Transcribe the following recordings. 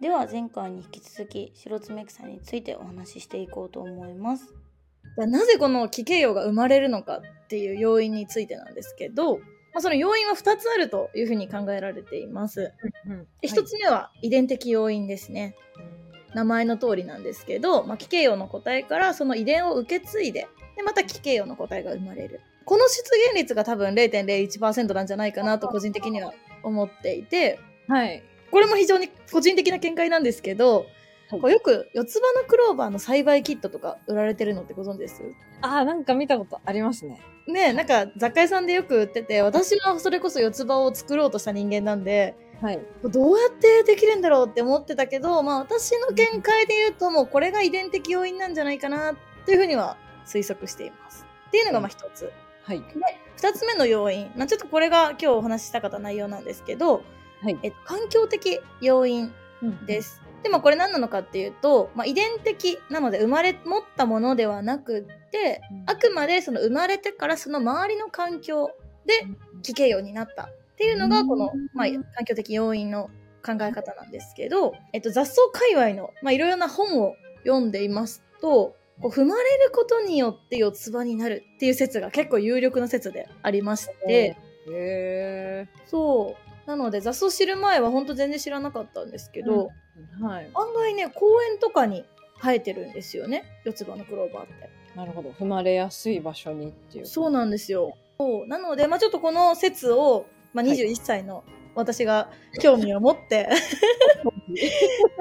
では前回に引き続き白爪草についてお話ししていこうと思います。なぜこの奇形葉が生まれるのかっていう要因についてなんですけど、まあ、その要因は2つあるというふうに考えられています。で1つ目は遺伝的要因ですね。名前の通りなんですけど、まあ、奇形葉の個体からその遺伝を受け継いででまた奇形葉の個体が生まれるこの出現率が多分0.01%なんじゃないかなと個人的には思っていてはい。これも非常に個人的な見解なんですけど、はいこうよく四つ葉のクローバーの栽培キットとか売られてるのってご存知です？あー、なんか見たことありますね。ねえなんか雑貨屋さんでよく売ってて私はそれこそ四つ葉を作ろうとした人間なんではい。どうやってできるんだろうって思ってたけど、まあ私の見解で言うともうこれが遺伝的要因なんじゃないかなっていうふうには推測しています。っていうのがまあ一つ。はい。二つ目の要因、まあ、ちょっとこれが今日お話ししたかった内容なんですけど、はい。えっと、環境的要因です。でもこれ何なのかっていうと、まあ、遺伝的なので生まれ持ったものではなくって、うん。あくまでその生まれてからその周りの環境で奇形葉になったっていうのがこの、まあ、環境的要因の考え方なんですけど、えっと、雑草界隈の、まあ、いろいろな本を読んでいますとこう踏まれることによって四つ葉になるっていう説が結構有力な説でありまして、へそうなので雑草知る前は本当全然知らなかったんですけど、ー。はい。案外ね公園とかに生えてるんですよね四つ葉のクローバーって。なるほど。踏まれやすい場所にっていう。そうなんですよ。そうなので、まあ、ちょっとこの説を、まあ、はい21歳の私が興味を持って、で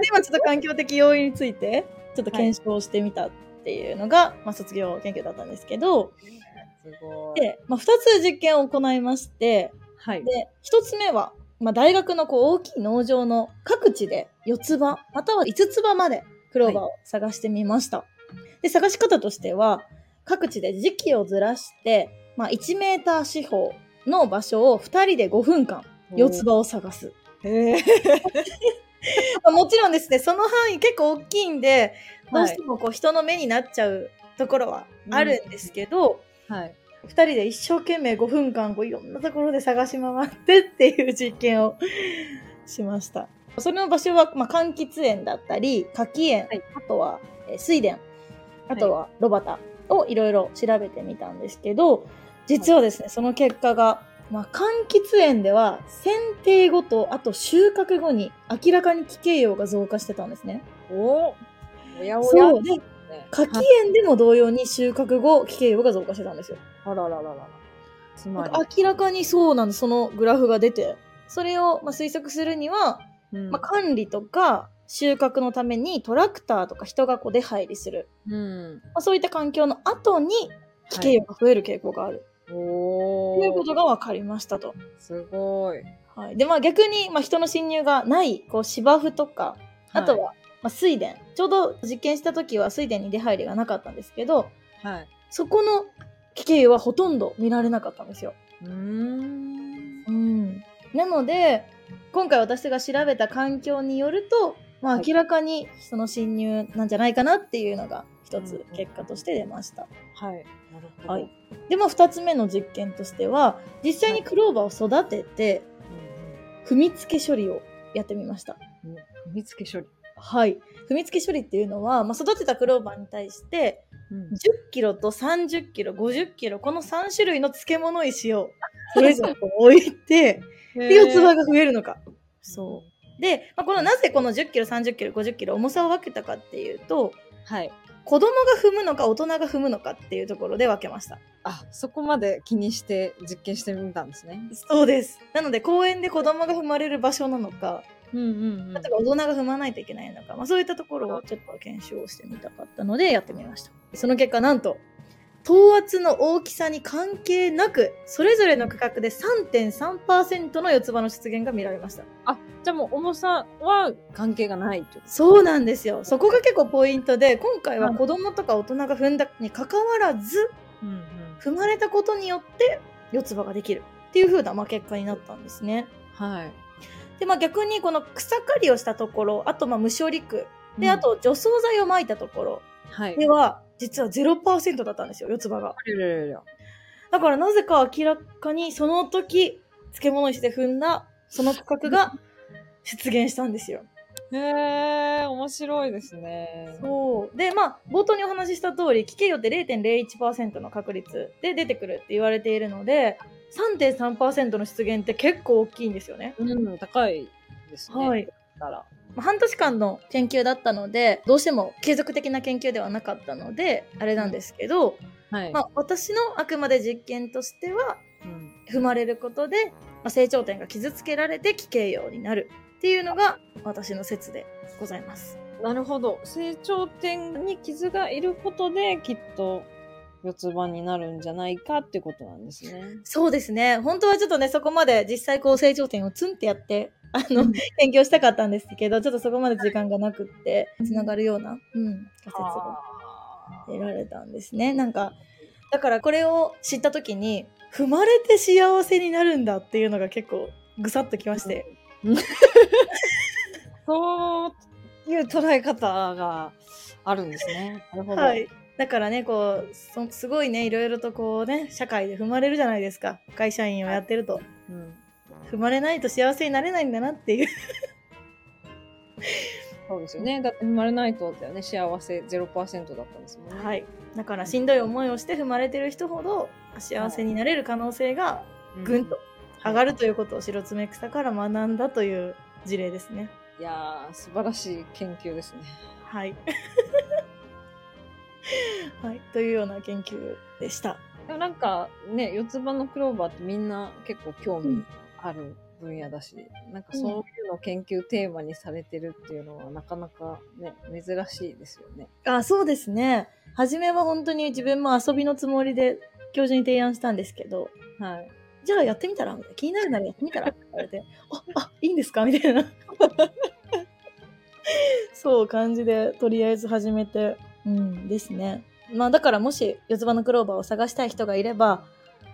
今ちょっと環境的要因についてちょっと検証してみたっていうのが、まあ、卒業研究だったんですけどすごい。で、まあ、2つ実験を行いましてはい。で1つ目は、まあ、大学のこう大きい農場の各地で4つ葉または5つ葉までクローバーを探してみました。で探し方としては各地で時期をずらして、まあ、1メーター四方の場所を2人で5分間四つ葉を探す。もちろんですねその範囲結構大きいんでどうしはいてもこう人の目になっちゃうところはあるんですけど、はい。2人で一生懸命5分間こういろんなところで探し回ってっていう実験をしました。それの場所は、まあ、柑橘園だったり柿園、はいあとは、えー水田あとは炉端をいろいろ調べてみたんですけど実はですね、その結果が、まあ、柑橘園では剪定後とあと収穫後に明らかに奇形葉が増加してたんですね。おおやおや。そうでね柿園でも同様に収穫後奇形葉が増加してたんですよ。あららららら。つまり。明らかにそうなんですそのグラフが出てそれをまあ推測するには、うんまあ、管理とか収穫のためにトラクターとか人がこう出入りする、うん。まあ、そういった環境の後に奇形葉が増える傾向がある、おというこお。とが分かりましたと。すごい。はい、でまあ逆に、まあ、人の侵入がないこう芝生とかあとは、まあ、水田ちょうど実験した時は水田に出入りがなかったんですけどはい。そこの奇形葉はほとんど見られなかったんですよ。うーん。うん、なので今回私が調べた環境によると、まあ、はい明らかにその侵入なんじゃないかなっていうのが一つうん結果として出ました。はい。なるほど。はい。で、まあ、2つ目の実験としては実際にクローバーを育てて踏みつけ処理をやってみました。踏みつけ処理。はい。踏みつけ処理っていうのは、まあ、育てたクローバーに対してうん10キロと30キロ50キロこの3種類の漬物石を それぞれ置いてで四つ葉が増えるのか。そう。で、まあ、このなぜこの10キロ、30キロ、50キロ重さを分けたかっていうと、はい。子供が踏むのか大人が踏むのかっていうところで分けました。あ、そこまで気にして実験してみたんですね。そうです。なので公園で子供が踏まれる場所なのか、うんうんうん例えば大人が踏まないといけないのか、まあ、そういったところをちょっと検証してみたかったのでやってみました。その結果なんと、等圧の大きさに関係なく、それぞれの区画で3.3%の四つ葉の出現が見られました。あ、じゃあもう重さは関係がないってそうなんですよ。そこが結構ポイントで、今回ははい子供とか大人が踏んだに関わらず、うんうん。踏まれたことによって四つ葉ができるっていう風なまあ結果になったんですね。はい。で、まあ逆にこの草刈りをしたところ、あとまあ無処理区、で、うんあ、と除草剤を撒いたところはい。では、実は0%だったんですよ、四つ葉が。だからなぜか明らかにその時、漬物石で踏んだその区画が 出現したんですよ。へえ、面白いですね。そう。で、まあ、冒頭にお話しした通り、奇形魚って0.01%の確率で出てくるって言われているので、3.3%の出現って結構大きいんですよね。うん、高いですね。はい。だから。まあ半年間の研究だったので、どうしても継続的な研究ではなかったので、あれなんですけど、はい。まあ、私のあくまで実験としては、うん踏まれることで、まあ、成長点が傷つけられて奇形様になるっていうのが私の説でございます。なるほど。成長点に傷がいることで、きっと四つ葉になるんじゃないかってことなんですね。そうですね。本当はちょっとね、そこまで実際こう成長点をツンってやって、あの、うん研究したかったんですけど、ちょっとそこまで時間がなくって、つながるような、うん、仮説がは得られたんですね。なんか、だからこれを知った時に、踏まれて幸せになるんだっていうのが結構ぐさっときまして。そういう捉え方があるんですね。なるほど。はい。だからね、こう、そすごいね、いろいろとこうね、社会で踏まれるじゃないですか。会社員をやってると。うん踏まれないと幸せになれないんだなっていう。そうですよね。だって生まれないとだよね、幸せ0%だったんですもんね。はい。だからしんどい思いをして踏まれてる人ほど幸せになれる可能性がうんぐんと上がるということを白爪草から学んだという事例ですね。いやー、素晴らしい研究ですね。はい。はい。というような研究でした。でもなんかね、四つ葉のクローバーってみんな結構興味ある分野だし、なんかそういうのを研究テーマにされてるっていうのはなかなかね、珍しいですよね。あ、そうですね。初めは本当に自分も遊びのつもりで教授に提案したんですけど、はい。じゃあやってみたらみたいな気になるならやってみたらって言われて、あ、あ、いいんですか？みたいな。そう感じで、とりあえず始めて、うんですね。まあだからもし四つ葉のクローバーを探したい人がいれば、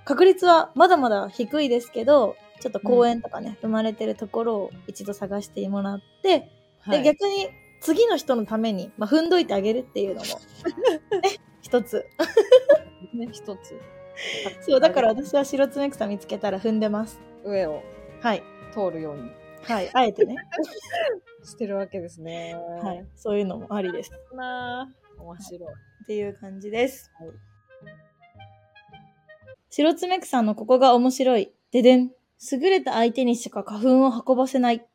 確率はまだまだ低いですけど、ちょっと公園とかね、生まれてるところを一度探してもらって、で、はい、逆に次の人のために、まあ、踏んどいてあげるっていうのも、ね、一つ。ね、一つ。そう、だから私は白爪草見つけたら踏んでます。上をはい。通るようにはい。あえてね。してるわけですね。はい。そういうのもありです。なあ面白い。っていう感じです。はい白爪草のここが面白い。ででん。優れた相手にしか花粉を運ばせない。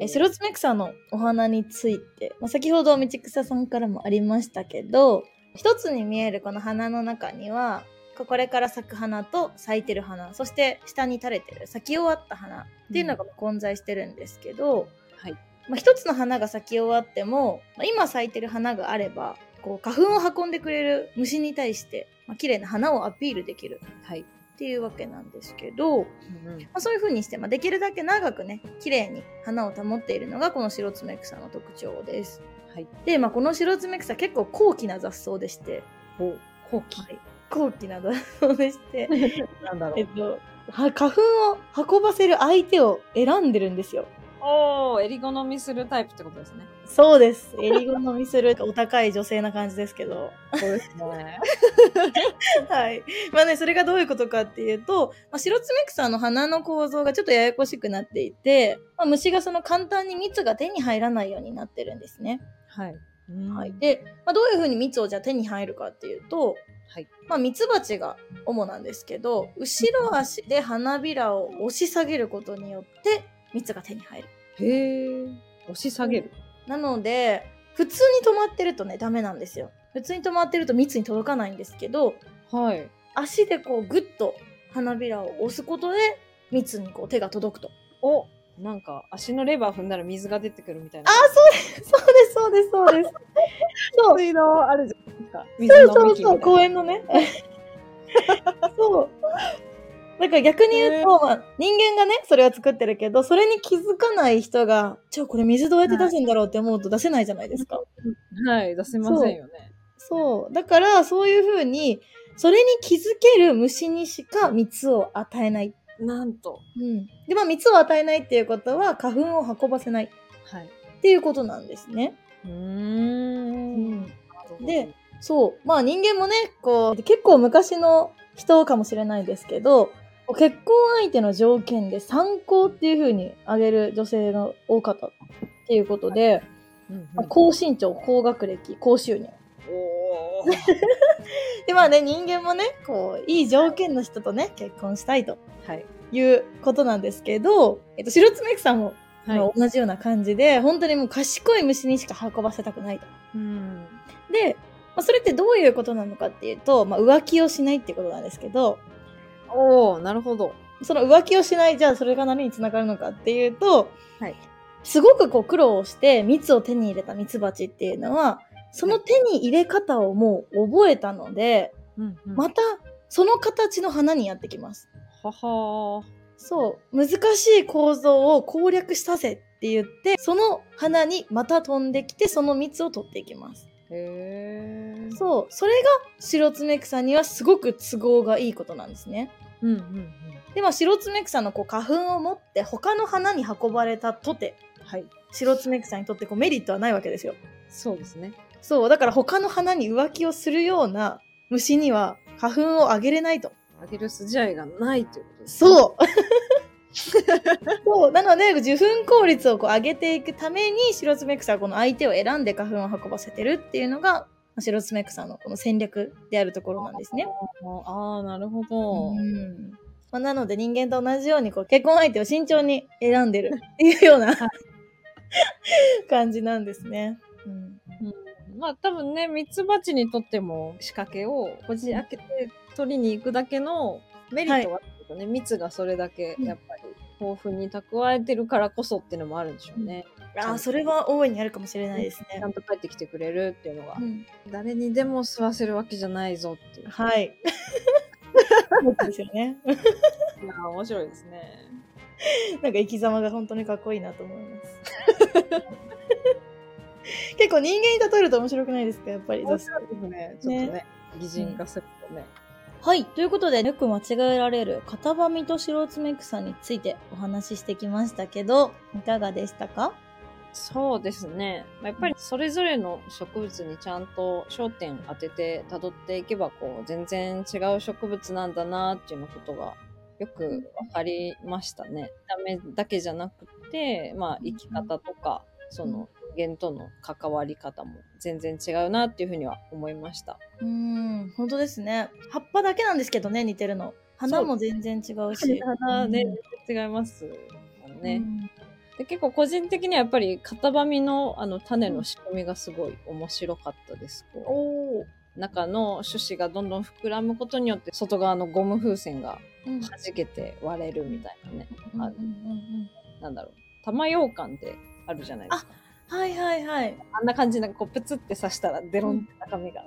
え白爪草のお花について、まあ、先ほど道草さんからもありましたけど、一つに見えるこの花の中には、ここれから咲く花と咲いてる花、そして下に垂れてる咲き終わった花っていうのが混在してるんですけど、はい。まあ、一つの花が咲き終わっても、まあ、今咲いてる花があればこう花粉を運んでくれる虫に対して、まあ、綺麗な花をアピールできるはい。っていうわけなんですけど、まうんうんあ、そういう風にして、まあ、できるだけ長くね綺麗に花を保っているのがこの白爪草の特徴です。はい。で、まあ、この白爪草結構高貴な雑草でして、お、後期。はい、高貴な雑草でして、なんだろう。えっと、は花粉を運ばせる相手を選んでるんですよ。おー、襟好みするタイプってことですね。そうです。襟好みするお高い女性な感じですけど。そうですね。はい。まあね、それがどういうことかっていうと、まあ、白爪草の花の構造がちょっとややこしくなっていて、まあ、虫がその簡単に蜜が手に入らないようになってるんですね。はい。はい。で、まあ、どういうふうに蜜をじゃあ手に入るかっていうと、はい。まあ、ミツバチが主なんですけど、後ろ足で花びらを押し下げることによって蜜が手に入る。へー。押し下げる。なので、普通に止まってるとね、ダメなんですよ。普通に止まってると蜜に届かないんですけど、はい。足でこうグッと花びらを押すことで蜜にこう手が届くと。お、なんか足のレバー踏んだら水が出てくるみたいな。あ、そうです、そうです、そうです、そうです。そう、水道あるじゃないですか。水そうのそうそう、幹みたいな公園のね。そう。だから逆に言うと、まあ、人間がね、それは作ってるけど、それに気づかない人が、じゃあこれ水どうやって出すんだろうって思うと出せないじゃないですか。はい、出せませんよね。そう。だから、そういうふうに、それに気づける虫にしか蜜を与えない。なんと。うん。で、まあ、蜜を与えないっていうことは、花粉を運ばせないはい。っていうことなんですね。うんで、そう。まあ、人間もね、こう、結構昔の人かもしれないですけど、結婚相手の条件で参考っていう風に挙げる女性が多かったっっていうことで、うんまあ高身長、高学歴、高収入。で、まあね、人間もね、こう、いい条件の人とね、結婚したいとはい。いうことなんですけど、えっと、白爪草も、はいまあ同じような感じで、本当にもう賢い虫にしか運ばせたくないと。うん。で、まあ、それってどういうことなのかっていうと、まあ、浮気をしないっていうことなんですけど、おー、なるほど。その浮気をしない、じゃあそれが何につながるのかっていうと、はいすごくこう苦労をして蜜を手に入れた蜜蜂っていうのは、その手に入れ方をもう覚えたので、うんうんまたその形の花にやってきます。ははそう。難しい構造を攻略させって言って、その花にまた飛んできて、その蜜を取っていきます。ー。へー。そう。それが白爪草にはすごく都合がいいことなんですね。うんうんうん。で、まあ、白爪草のこう花粉を持って他の花に運ばれたとて、はい。白爪草にとってこうメリットはないわけですよ。そうですね。そう。だから他の花に浮気をするような虫には花粉をあげれないと。あげる筋合いがないということですね。そう。そう。なので、受粉効率をこう上げていくために、白爪草はこの相手を選んで花粉を運ばせてるっていうのが、まあ白爪草のこの戦略であるところなんですね。ああ、なるほど。うんまあ、なので人間と同じようにこう結婚相手を慎重に選んでるっていうような感じなんですね。うんうんまあ多分ね、ミツバチにとっても仕掛けをこじ開けて取りに行くだけのメリットがあるけどね、蜜がそれだけやっぱり豊富に蓄えてるからこそっていうのもあるんでしょうね。ああ、それは大いにあるかもしれないですねちゃ。んと帰ってきてくれるっていうのが、うん誰にでも吸わせるわけじゃないぞっていう。はい。そうですよね。いやー面白いですね。なんか生き様が本当にかっこいいなと思います。結構人間に例えると面白くないですかやっぱり。面白いですね。ちょっとね、擬人化するとね。はい。ということで、よく間違えられる片葉実と白爪草についてお話ししてきましたけど、いかがでしたか？そうですね。やっぱりそれぞれの植物にちゃんと焦点当てて辿っていけば、こう、全然違う植物なんだなっていうのことがよくわかりましたね。見た目だけじゃなくて、まあ生き方とか、その間との関わり方も全然違うなっていうふうには思いました。うーん、本当ですね。葉っぱだけなんですけどね、似てるの。花も全然違うし。花ね、うん全然違いますもんね。うんで結構個人的にはやっぱり型紙のあの種の仕組みがすごい面白かったです。おー中の種子がどんどん膨らむことによって外側のゴム風船がうん弾けて割れるみたいなね。あうんうんうんうんなんだろう。玉羊羹ってあるじゃないですか。はいはいはい。あんな感じでこうプツって刺したらデロンって中身が。う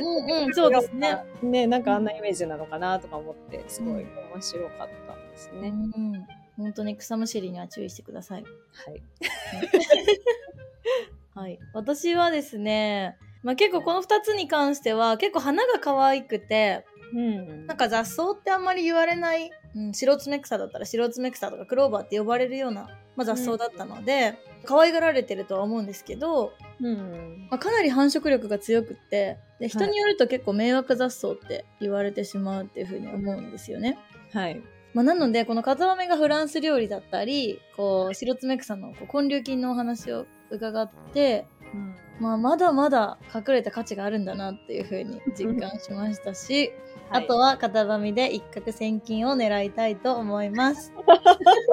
んうんうん、そうですね。。ね、なんかあんなイメージなのかなとか思って、すごい面白かったですね。うん、本当に草むしりには注意してください。はい。はい。私はですね、まあ、結構この2つに関しては結構花が可愛くて、うんなんか雑草ってあんまり言われない、うん、白爪草だったら白爪草とかクローバーって呼ばれるような、まあ、雑草だったので、可愛がられてるとは思うんですけど、うん。まあ、かなり繁殖力が強くってで人によると結構迷惑雑草って言われてしまうっていうふうに思うんですよね。はい。まあ、なのでこの片豆がフランス料理だったりこう白爪草のこう根粒菌のお話を伺って、うんまあ、まだまだ隠れた価値があるんだなっていうふうに実感しましたし、あとは片豆で一攫千金を狙いたいと思います。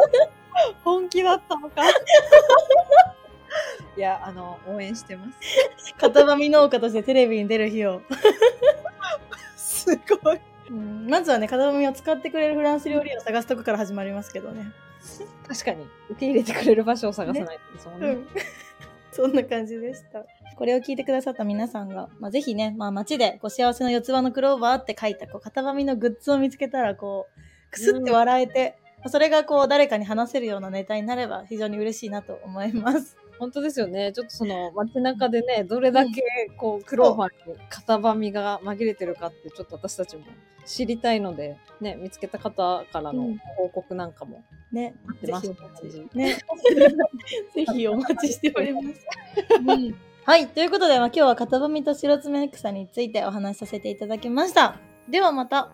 本気だったのか いや、あの、応援してます。片豆農家としてテレビに出る日を。すごい。うんまずはね、片豆を使ってくれるフランス料理を探すとこから始まりますけどね。確かに、受け入れてくれる場所を探さないとですもんね。うん。そんな感じでした。これを聞いてくださった皆さんが、まあ、ぜひね、まあ、街で、こう、幸せの四つ葉のクローバーって書いた、こう、片紙のグッズを見つけたら、こう、くすって笑えて、まあそれがこう、誰かに話せるようなネタになれば、非常に嬉しいなと思います。本当ですよね。ちょっとその街中でね、どれだけこう、クローバーに型紙が紛れてるかって、ちょっと私たちも知りたいので、ね、見つけた方からのうん報告なんかもね。待ってますぜひお待ち。ね。ぜひお待ちしております。うんはい。ということで、まあ、今日は片紙と白爪草についてお話しさせていただきました。ではまた。